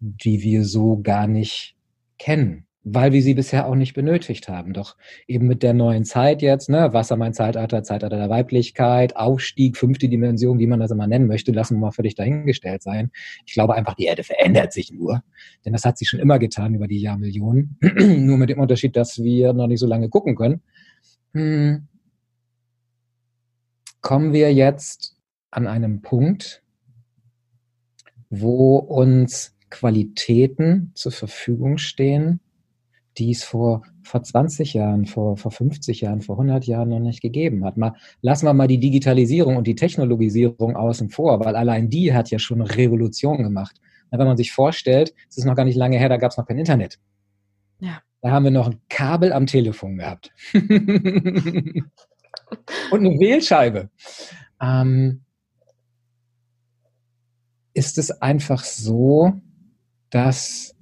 die wir so gar nicht kennen weil wir sie bisher auch nicht benötigt haben. Doch eben mit der neuen Zeit jetzt, ne, Wassermann Zeitalter, Zeitalter der Weiblichkeit, Aufstieg, fünfte Dimension, wie man das immer nennen möchte, lassen wir mal völlig dahingestellt sein. Ich glaube einfach, die Erde verändert sich nur. Denn das hat sie schon immer getan über die Jahrmillionen. nur mit dem Unterschied, dass wir noch nicht so lange gucken können. Hm. Kommen wir jetzt an einem Punkt, wo uns Qualitäten zur Verfügung stehen, die es vor, vor 20 Jahren, vor, vor 50 Jahren, vor 100 Jahren noch nicht gegeben hat. Mal, lassen wir mal die Digitalisierung und die Technologisierung außen vor, weil allein die hat ja schon eine Revolution gemacht. Wenn man sich vorstellt, es ist noch gar nicht lange her, da gab es noch kein Internet. Ja. Da haben wir noch ein Kabel am Telefon gehabt. und eine Wählscheibe. Ähm, ist es einfach so, dass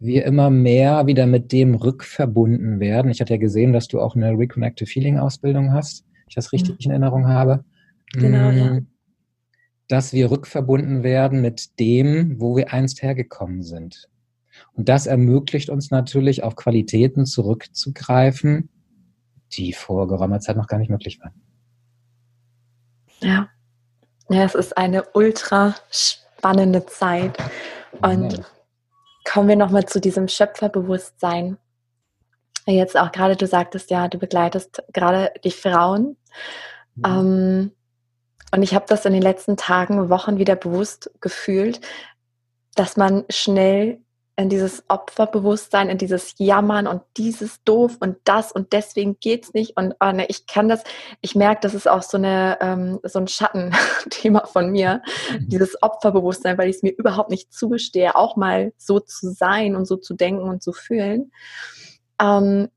wir immer mehr wieder mit dem rückverbunden werden. Ich hatte ja gesehen, dass du auch eine Reconnective Feeling Ausbildung hast, ich das richtig mhm. in Erinnerung habe. Genau, ja. Mm, dass wir rückverbunden werden mit dem, wo wir einst hergekommen sind. Und das ermöglicht uns natürlich auf Qualitäten zurückzugreifen, die vor geraumer Zeit noch gar nicht möglich waren. Ja. Ja, es ist eine ultra spannende Zeit. Und ja kommen wir nochmal zu diesem Schöpferbewusstsein. Jetzt auch gerade, du sagtest ja, du begleitest gerade die Frauen. Mhm. Ähm, und ich habe das in den letzten Tagen, Wochen wieder bewusst gefühlt, dass man schnell in dieses Opferbewusstsein, in dieses Jammern und dieses doof und das und deswegen geht's nicht und oh ne, ich kann das, ich merke, das ist auch so eine ähm, so ein Schattenthema von mir, mhm. dieses Opferbewusstsein, weil ich es mir überhaupt nicht zugestehe, auch mal so zu sein und so zu denken und zu fühlen. Ähm,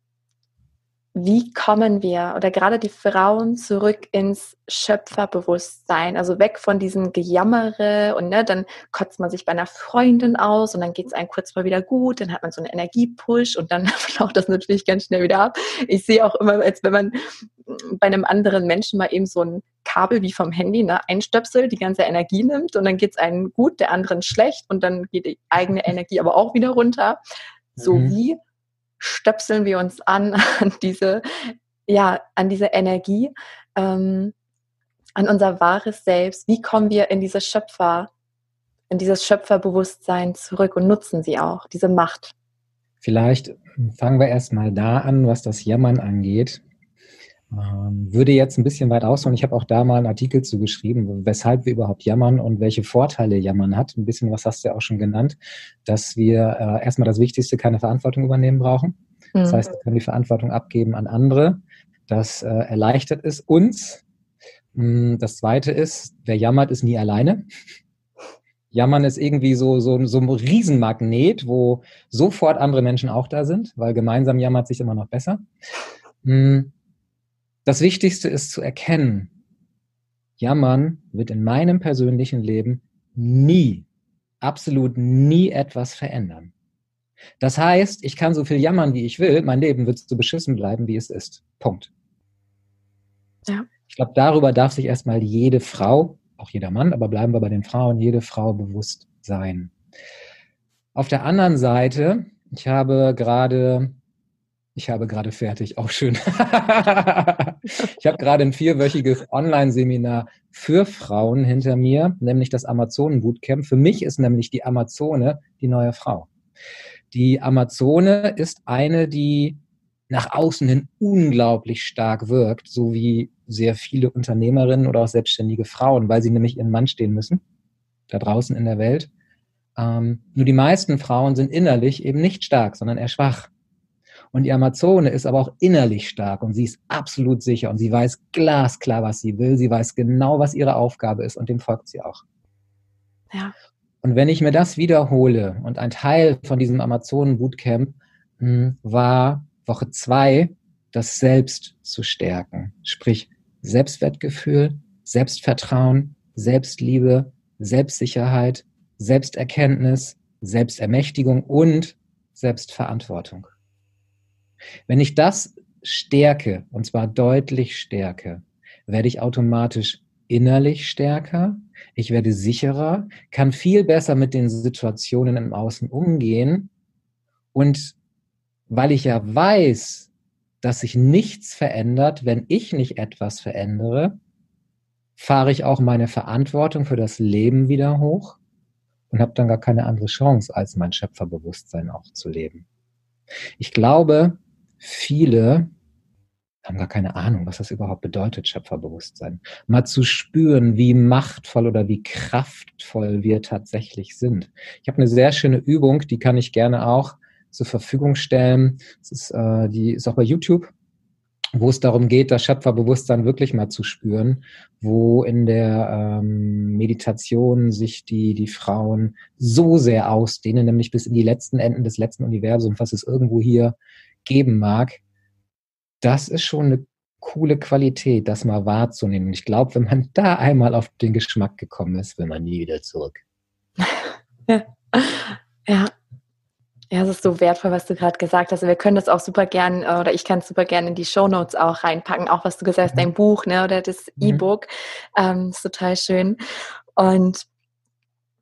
wie kommen wir oder gerade die Frauen zurück ins Schöpferbewusstsein, also weg von diesem Gejammere und ne, dann kotzt man sich bei einer Freundin aus und dann geht es einem kurz mal wieder gut, dann hat man so einen Energiepush und dann flaut das natürlich ganz schnell wieder ab. Ich sehe auch immer, als wenn man bei einem anderen Menschen mal eben so ein Kabel wie vom Handy ne, einstöpselt, die ganze Energie nimmt und dann geht es einem gut, der anderen schlecht und dann geht die eigene Energie aber auch wieder runter. So mhm. wie stöpseln wir uns an an diese, ja, an diese Energie, ähm, an unser wahres Selbst. Wie kommen wir in diese Schöpfer, in dieses Schöpferbewusstsein zurück und nutzen sie auch, diese Macht? Vielleicht fangen wir erstmal da an, was das Jammern angeht. Ähm, würde jetzt ein bisschen weit ausholen. Ich habe auch da mal einen Artikel zugeschrieben, weshalb wir überhaupt jammern und welche Vorteile Jammern hat. Ein bisschen was hast du ja auch schon genannt, dass wir äh, erstmal das Wichtigste, keine Verantwortung übernehmen brauchen. Mhm. Das heißt, wir können die Verantwortung abgeben an andere. Das äh, erleichtert es uns. Mm, das Zweite ist, wer jammert, ist nie alleine. Jammern ist irgendwie so, so, so ein Riesenmagnet, wo sofort andere Menschen auch da sind, weil gemeinsam jammert sich immer noch besser. Mm, das Wichtigste ist zu erkennen, Jammern wird in meinem persönlichen Leben nie, absolut nie etwas verändern. Das heißt, ich kann so viel jammern, wie ich will, mein Leben wird so beschissen bleiben, wie es ist. Punkt. Ja. Ich glaube, darüber darf sich erstmal jede Frau, auch jeder Mann, aber bleiben wir bei den Frauen, jede Frau bewusst sein. Auf der anderen Seite, ich habe gerade ich habe gerade fertig, auch schön. ich habe gerade ein vierwöchiges Online-Seminar für Frauen hinter mir, nämlich das Amazonen-Bootcamp. Für mich ist nämlich die Amazone die neue Frau. Die Amazone ist eine, die nach außen hin unglaublich stark wirkt, so wie sehr viele Unternehmerinnen oder auch selbstständige Frauen, weil sie nämlich ihren Mann stehen müssen, da draußen in der Welt. Ähm, nur die meisten Frauen sind innerlich eben nicht stark, sondern eher schwach. Und die Amazone ist aber auch innerlich stark und sie ist absolut sicher und sie weiß glasklar, was sie will. Sie weiß genau, was ihre Aufgabe ist und dem folgt sie auch. Ja. Und wenn ich mir das wiederhole und ein Teil von diesem Amazonen-Bootcamp hm, war Woche zwei, das Selbst zu stärken. Sprich Selbstwertgefühl, Selbstvertrauen, Selbstliebe, Selbstsicherheit, Selbsterkenntnis, Selbstermächtigung und Selbstverantwortung. Wenn ich das stärke, und zwar deutlich stärke, werde ich automatisch innerlich stärker, ich werde sicherer, kann viel besser mit den Situationen im Außen umgehen und weil ich ja weiß, dass sich nichts verändert, wenn ich nicht etwas verändere, fahre ich auch meine Verantwortung für das Leben wieder hoch und habe dann gar keine andere Chance, als mein Schöpferbewusstsein auch zu leben. Ich glaube, viele haben gar keine Ahnung, was das überhaupt bedeutet, Schöpferbewusstsein. Mal zu spüren, wie machtvoll oder wie kraftvoll wir tatsächlich sind. Ich habe eine sehr schöne Übung, die kann ich gerne auch zur Verfügung stellen. Das ist, äh, die ist auch bei YouTube, wo es darum geht, das Schöpferbewusstsein wirklich mal zu spüren, wo in der ähm, Meditation sich die, die Frauen so sehr ausdehnen, nämlich bis in die letzten Enden des letzten Universums, was es irgendwo hier geben mag, das ist schon eine coole Qualität, das mal wahrzunehmen. Ich glaube, wenn man da einmal auf den Geschmack gekommen ist, will man nie wieder zurück. ja. ja. Ja, es ist so wertvoll, was du gerade gesagt hast. Wir können das auch super gern, äh, oder ich kann es super gerne in die Show Notes auch reinpacken, auch was du gesagt hast, mhm. dein Buch, ne, oder das mhm. E-Book. Ähm, ist total schön. Und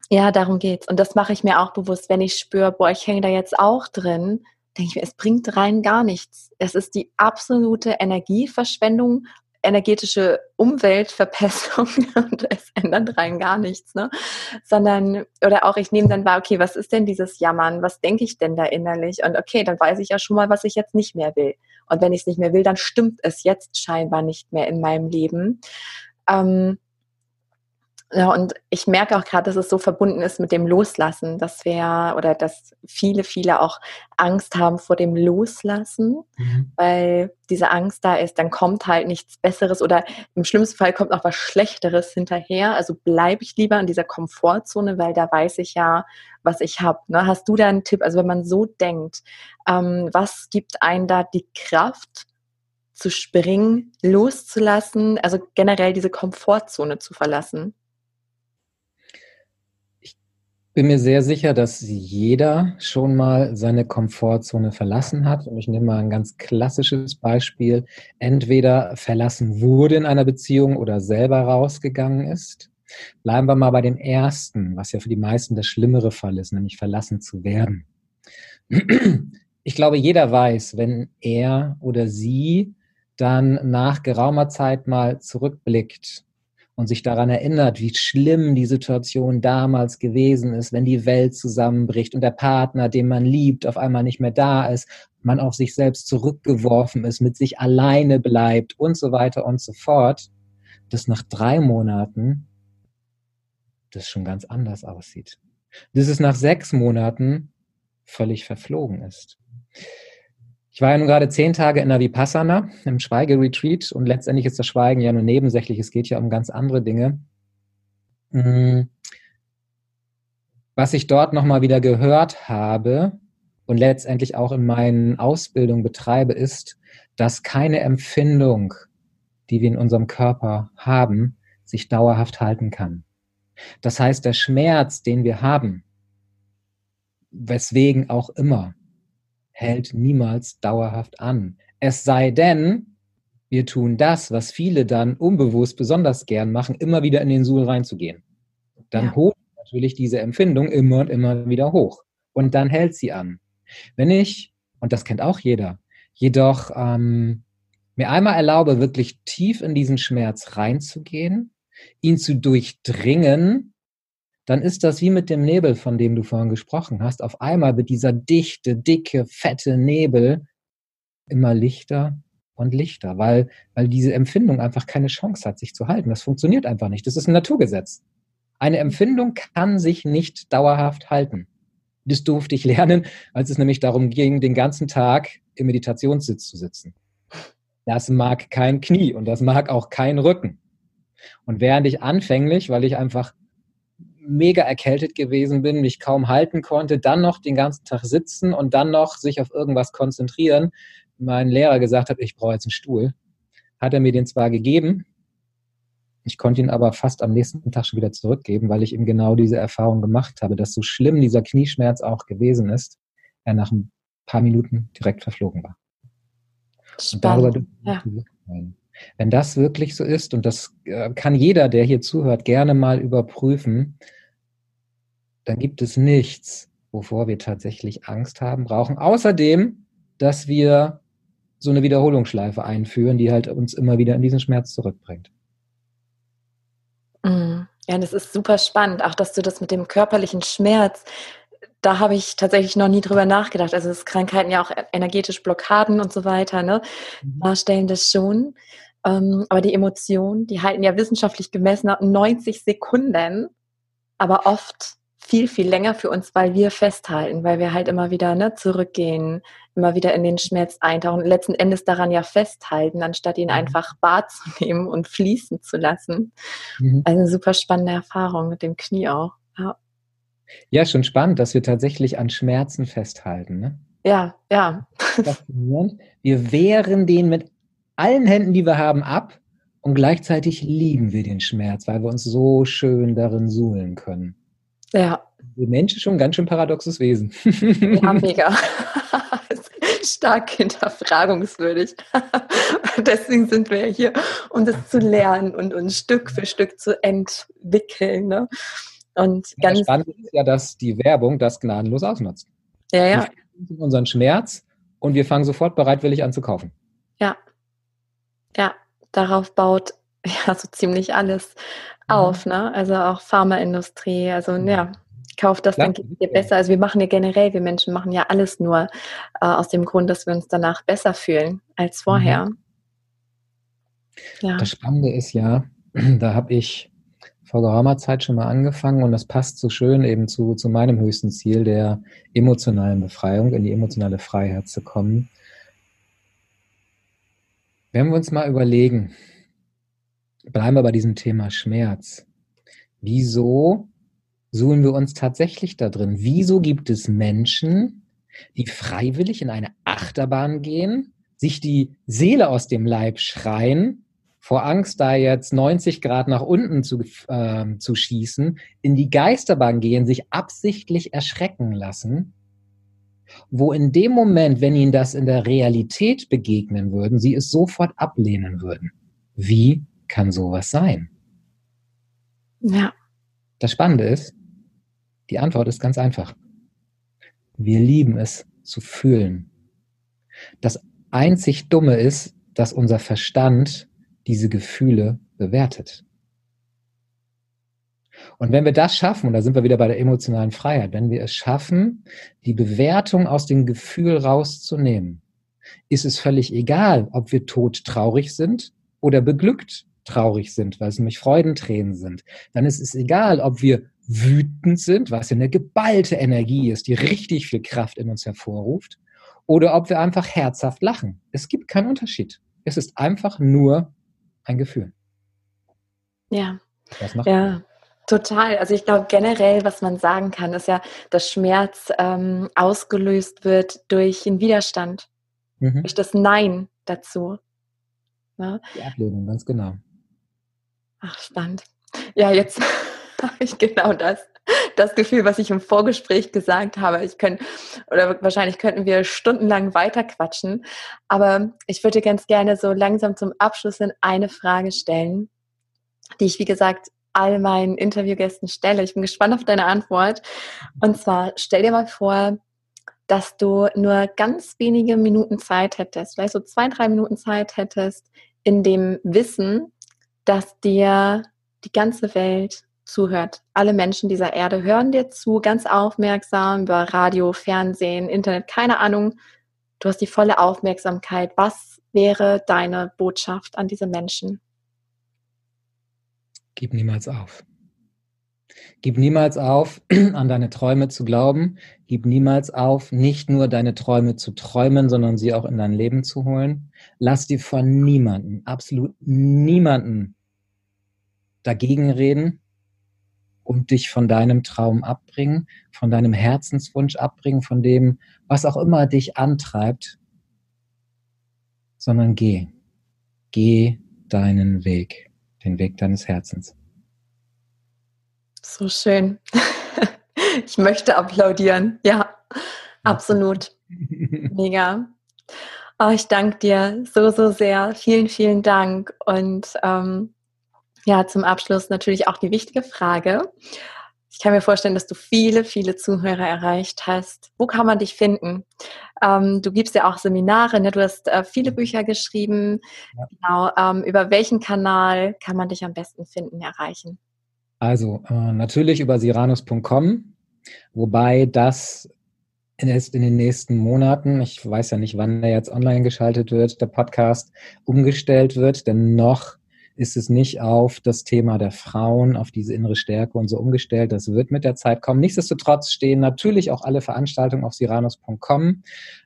ja, darum geht's. Und das mache ich mir auch bewusst, wenn ich spüre, boah, ich hänge da jetzt auch drin, denke ich mir, es bringt rein gar nichts. Es ist die absolute Energieverschwendung, energetische Umweltverpestung und es ändert rein gar nichts, ne? Sondern, oder auch ich nehme dann wahr, okay, was ist denn dieses Jammern? Was denke ich denn da innerlich? Und okay, dann weiß ich ja schon mal, was ich jetzt nicht mehr will. Und wenn ich es nicht mehr will, dann stimmt es jetzt scheinbar nicht mehr in meinem Leben. Ähm, ja, und ich merke auch gerade, dass es so verbunden ist mit dem Loslassen, dass wir oder dass viele, viele auch Angst haben vor dem Loslassen, mhm. weil diese Angst da ist, dann kommt halt nichts Besseres oder im schlimmsten Fall kommt noch was Schlechteres hinterher. Also bleibe ich lieber in dieser Komfortzone, weil da weiß ich ja, was ich habe. Ne? Hast du da einen Tipp? Also wenn man so denkt, ähm, was gibt einen da die Kraft, zu springen, loszulassen, also generell diese Komfortzone zu verlassen? Bin mir sehr sicher, dass jeder schon mal seine Komfortzone verlassen hat. Und ich nehme mal ein ganz klassisches Beispiel. Entweder verlassen wurde in einer Beziehung oder selber rausgegangen ist. Bleiben wir mal bei dem ersten, was ja für die meisten der schlimmere Fall ist, nämlich verlassen zu werden. Ich glaube, jeder weiß, wenn er oder sie dann nach geraumer Zeit mal zurückblickt und sich daran erinnert, wie schlimm die Situation damals gewesen ist, wenn die Welt zusammenbricht und der Partner, den man liebt, auf einmal nicht mehr da ist, man auf sich selbst zurückgeworfen ist, mit sich alleine bleibt und so weiter und so fort, dass nach drei Monaten das schon ganz anders aussieht. Dass es nach sechs Monaten völlig verflogen ist. Ich war ja nun gerade zehn Tage in der Vipassana, im Schweigeretreat und letztendlich ist das Schweigen ja nur nebensächlich, es geht ja um ganz andere Dinge. Mm. Was ich dort nochmal wieder gehört habe und letztendlich auch in meinen Ausbildungen betreibe, ist, dass keine Empfindung, die wir in unserem Körper haben, sich dauerhaft halten kann. Das heißt, der Schmerz, den wir haben, weswegen auch immer, hält niemals dauerhaft an. Es sei denn, wir tun das, was viele dann unbewusst besonders gern machen, immer wieder in den Suhl reinzugehen. Dann ja. holt natürlich diese Empfindung immer und immer wieder hoch. Und dann hält sie an. Wenn ich, und das kennt auch jeder, jedoch ähm, mir einmal erlaube, wirklich tief in diesen Schmerz reinzugehen, ihn zu durchdringen dann ist das wie mit dem Nebel, von dem du vorhin gesprochen hast. Auf einmal wird dieser dichte, dicke, fette Nebel immer lichter und lichter, weil, weil diese Empfindung einfach keine Chance hat, sich zu halten. Das funktioniert einfach nicht. Das ist ein Naturgesetz. Eine Empfindung kann sich nicht dauerhaft halten. Das durfte ich lernen, als es nämlich darum ging, den ganzen Tag im Meditationssitz zu sitzen. Das mag kein Knie und das mag auch kein Rücken. Und während ich anfänglich, weil ich einfach mega erkältet gewesen bin, mich kaum halten konnte, dann noch den ganzen Tag sitzen und dann noch sich auf irgendwas konzentrieren, mein Lehrer gesagt hat, ich brauche jetzt einen Stuhl, hat er mir den zwar gegeben, ich konnte ihn aber fast am nächsten Tag schon wieder zurückgeben, weil ich ihm genau diese Erfahrung gemacht habe, dass so schlimm dieser Knieschmerz auch gewesen ist, er nach ein paar Minuten direkt verflogen war. Spannend. Und darüber ja. Wenn das wirklich so ist, und das äh, kann jeder, der hier zuhört, gerne mal überprüfen, dann gibt es nichts, wovor wir tatsächlich Angst haben brauchen. Außerdem, dass wir so eine Wiederholungsschleife einführen, die halt uns immer wieder in diesen Schmerz zurückbringt. Mm. Ja, das ist super spannend, auch dass du das mit dem körperlichen Schmerz, da habe ich tatsächlich noch nie drüber nachgedacht. Also dass Krankheiten ja auch energetisch Blockaden und so weiter, ne, mhm. darstellen das schon. Ähm, aber die Emotionen, die halten ja wissenschaftlich gemessen 90 Sekunden, aber oft viel, viel länger für uns, weil wir festhalten, weil wir halt immer wieder ne, zurückgehen, immer wieder in den Schmerz eintauchen, letzten Endes daran ja festhalten, anstatt ihn mhm. einfach bar zu nehmen und fließen zu lassen. Mhm. Also super spannende Erfahrung mit dem Knie auch. Ja. Ja, schon spannend, dass wir tatsächlich an Schmerzen festhalten. Ne? Ja, ja. Wir wehren den mit allen Händen, die wir haben, ab und gleichzeitig lieben wir den Schmerz, weil wir uns so schön darin suhlen können. Ja. Der Mensch ist schon ein ganz schön paradoxes Wesen. Ja, mega. Stark hinterfragungswürdig. Deswegen sind wir hier, um das zu lernen und uns Stück für Stück zu entwickeln. Ne? Und ja, ganz spannend ist ja, dass die Werbung das gnadenlos ausnutzt. Ja, ja. Wir unseren Schmerz und wir fangen sofort bereitwillig an zu kaufen. Ja, ja, darauf baut ja so ziemlich alles mhm. auf, ne? Also auch Pharmaindustrie, also mhm. ja, kauft das, dann geht es dir besser. Also wir machen ja generell, wir Menschen machen ja alles nur äh, aus dem Grund, dass wir uns danach besser fühlen als vorher. Mhm. Ja. Das Spannende ist ja, da habe ich vor geraumer Zeit schon mal angefangen und das passt so schön eben zu, zu meinem höchsten Ziel der emotionalen Befreiung, in die emotionale Freiheit zu kommen. Wenn wir uns mal überlegen, bleiben wir bei diesem Thema Schmerz. Wieso suchen wir uns tatsächlich da drin? Wieso gibt es Menschen, die freiwillig in eine Achterbahn gehen, sich die Seele aus dem Leib schreien, vor Angst, da jetzt 90 Grad nach unten zu, äh, zu schießen, in die Geisterbahn gehen, sich absichtlich erschrecken lassen wo in dem Moment, wenn ihnen das in der Realität begegnen würden, sie es sofort ablehnen würden. Wie kann sowas sein? Ja. Das Spannende ist, die Antwort ist ganz einfach. Wir lieben es zu fühlen. Das einzig Dumme ist, dass unser Verstand diese Gefühle bewertet. Und wenn wir das schaffen, und da sind wir wieder bei der emotionalen Freiheit, wenn wir es schaffen, die Bewertung aus dem Gefühl rauszunehmen, ist es völlig egal, ob wir tot traurig sind oder beglückt traurig sind, weil es nämlich Freudentränen sind. Dann ist es egal, ob wir wütend sind, was ja eine geballte Energie ist, die richtig viel Kraft in uns hervorruft, oder ob wir einfach herzhaft lachen. Es gibt keinen Unterschied. Es ist einfach nur ein Gefühl. Ja. ja. Total. Also ich glaube generell, was man sagen kann, ist ja, dass Schmerz ähm, ausgelöst wird durch den Widerstand, mhm. durch das Nein dazu. Ja? Ne? Die Ablehnung, ganz genau. Ach, spannend. Ja, jetzt habe ich genau das, das Gefühl, was ich im Vorgespräch gesagt habe. Ich könnte, oder wahrscheinlich könnten wir stundenlang weiterquatschen. Aber ich würde ganz gerne so langsam zum Abschluss eine Frage stellen, die ich, wie gesagt, all meinen Interviewgästen stelle. Ich bin gespannt auf deine Antwort. Und zwar stell dir mal vor, dass du nur ganz wenige Minuten Zeit hättest, vielleicht so zwei, drei Minuten Zeit hättest, in dem Wissen, dass dir die ganze Welt zuhört. Alle Menschen dieser Erde hören dir zu, ganz aufmerksam über Radio, Fernsehen, Internet, keine Ahnung. Du hast die volle Aufmerksamkeit. Was wäre deine Botschaft an diese Menschen? Gib niemals auf. Gib niemals auf, an deine Träume zu glauben. Gib niemals auf, nicht nur deine Träume zu träumen, sondern sie auch in dein Leben zu holen. Lass dir von niemanden, absolut niemanden dagegen reden und dich von deinem Traum abbringen, von deinem Herzenswunsch abbringen, von dem, was auch immer dich antreibt, sondern geh. Geh deinen Weg den Weg deines Herzens. So schön. Ich möchte applaudieren. Ja, absolut. Mega. Oh, ich danke dir so, so sehr. Vielen, vielen Dank. Und ähm, ja, zum Abschluss natürlich auch die wichtige Frage. Ich kann mir vorstellen, dass du viele, viele Zuhörer erreicht hast. Wo kann man dich finden? Ähm, du gibst ja auch Seminare, ne? du hast äh, viele Bücher geschrieben. Ja. Genau. Ähm, über welchen Kanal kann man dich am besten finden, erreichen? Also äh, natürlich über siranus.com, wobei das erst in den nächsten Monaten, ich weiß ja nicht, wann er jetzt online geschaltet wird, der Podcast umgestellt wird, denn noch ist es nicht auf das Thema der Frauen, auf diese innere Stärke und so umgestellt. Das wird mit der Zeit kommen. Nichtsdestotrotz stehen natürlich auch alle Veranstaltungen auf siranus.com.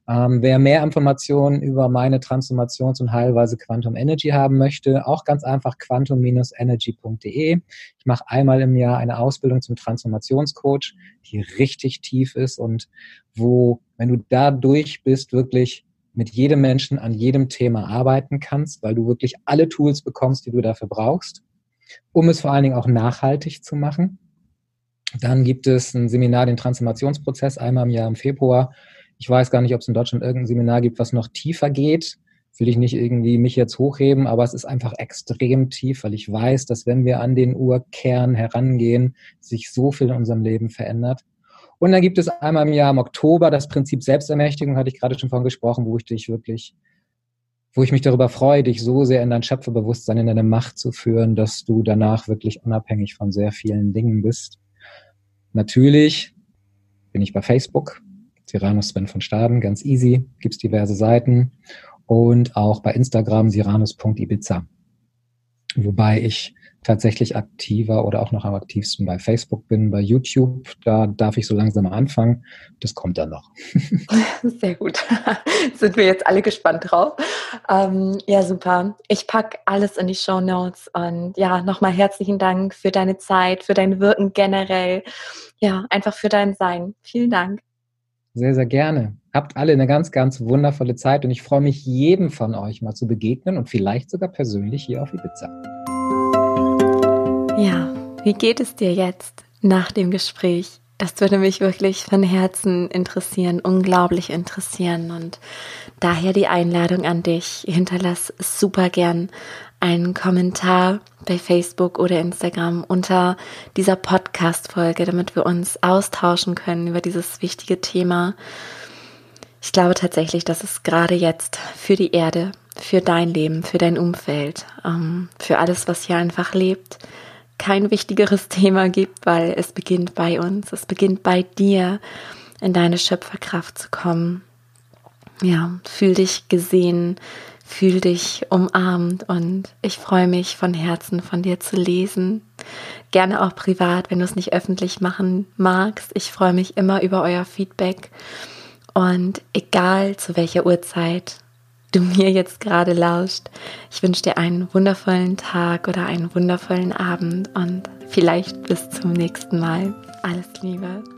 Ähm, wer mehr Informationen über meine Transformations- und Heilweise Quantum Energy haben möchte, auch ganz einfach quantum-energy.de. Ich mache einmal im Jahr eine Ausbildung zum Transformationscoach, die richtig tief ist und wo, wenn du da durch bist, wirklich mit jedem Menschen an jedem Thema arbeiten kannst, weil du wirklich alle Tools bekommst, die du dafür brauchst, um es vor allen Dingen auch nachhaltig zu machen. Dann gibt es ein Seminar, den Transformationsprozess, einmal im Jahr im Februar. Ich weiß gar nicht, ob es in Deutschland irgendein Seminar gibt, was noch tiefer geht. Will ich nicht irgendwie mich jetzt hochheben, aber es ist einfach extrem tief, weil ich weiß, dass wenn wir an den Urkern herangehen, sich so viel in unserem Leben verändert. Und dann gibt es einmal im Jahr im Oktober das Prinzip Selbstermächtigung, hatte ich gerade schon von gesprochen, wo ich dich wirklich, wo ich mich darüber freue, dich so sehr in dein Schöpferbewusstsein, in deine Macht zu führen, dass du danach wirklich unabhängig von sehr vielen Dingen bist. Natürlich bin ich bei Facebook, Siranus Sven von Staden, ganz easy, gibt's diverse Seiten und auch bei Instagram siranus.ibiza. Wobei ich tatsächlich aktiver oder auch noch am aktivsten bei Facebook bin, bei YouTube. Da darf ich so langsam anfangen. Das kommt dann noch. Sehr gut. Sind wir jetzt alle gespannt drauf. Ähm, ja, super. Ich packe alles in die Show Notes und ja, nochmal herzlichen Dank für deine Zeit, für dein Wirken generell. Ja, einfach für dein Sein. Vielen Dank. Sehr, sehr gerne. Habt alle eine ganz, ganz wundervolle Zeit und ich freue mich, jedem von euch mal zu begegnen und vielleicht sogar persönlich hier auf Ibiza. Ja, wie geht es dir jetzt nach dem Gespräch? Das würde mich wirklich von Herzen interessieren, unglaublich interessieren. Und daher die Einladung an dich. Hinterlass super gern einen Kommentar bei Facebook oder Instagram unter dieser Podcast-Folge, damit wir uns austauschen können über dieses wichtige Thema. Ich glaube tatsächlich, dass es gerade jetzt für die Erde, für dein Leben, für dein Umfeld, ähm, für alles, was hier einfach lebt, kein wichtigeres Thema gibt, weil es beginnt bei uns, es beginnt bei dir, in deine Schöpferkraft zu kommen. Ja, fühl dich gesehen, fühl dich umarmt und ich freue mich von Herzen von dir zu lesen. Gerne auch privat, wenn du es nicht öffentlich machen magst. Ich freue mich immer über euer Feedback und egal zu welcher Uhrzeit du mir jetzt gerade lauscht, ich wünsche dir einen wundervollen Tag oder einen wundervollen Abend und vielleicht bis zum nächsten Mal. Alles Liebe.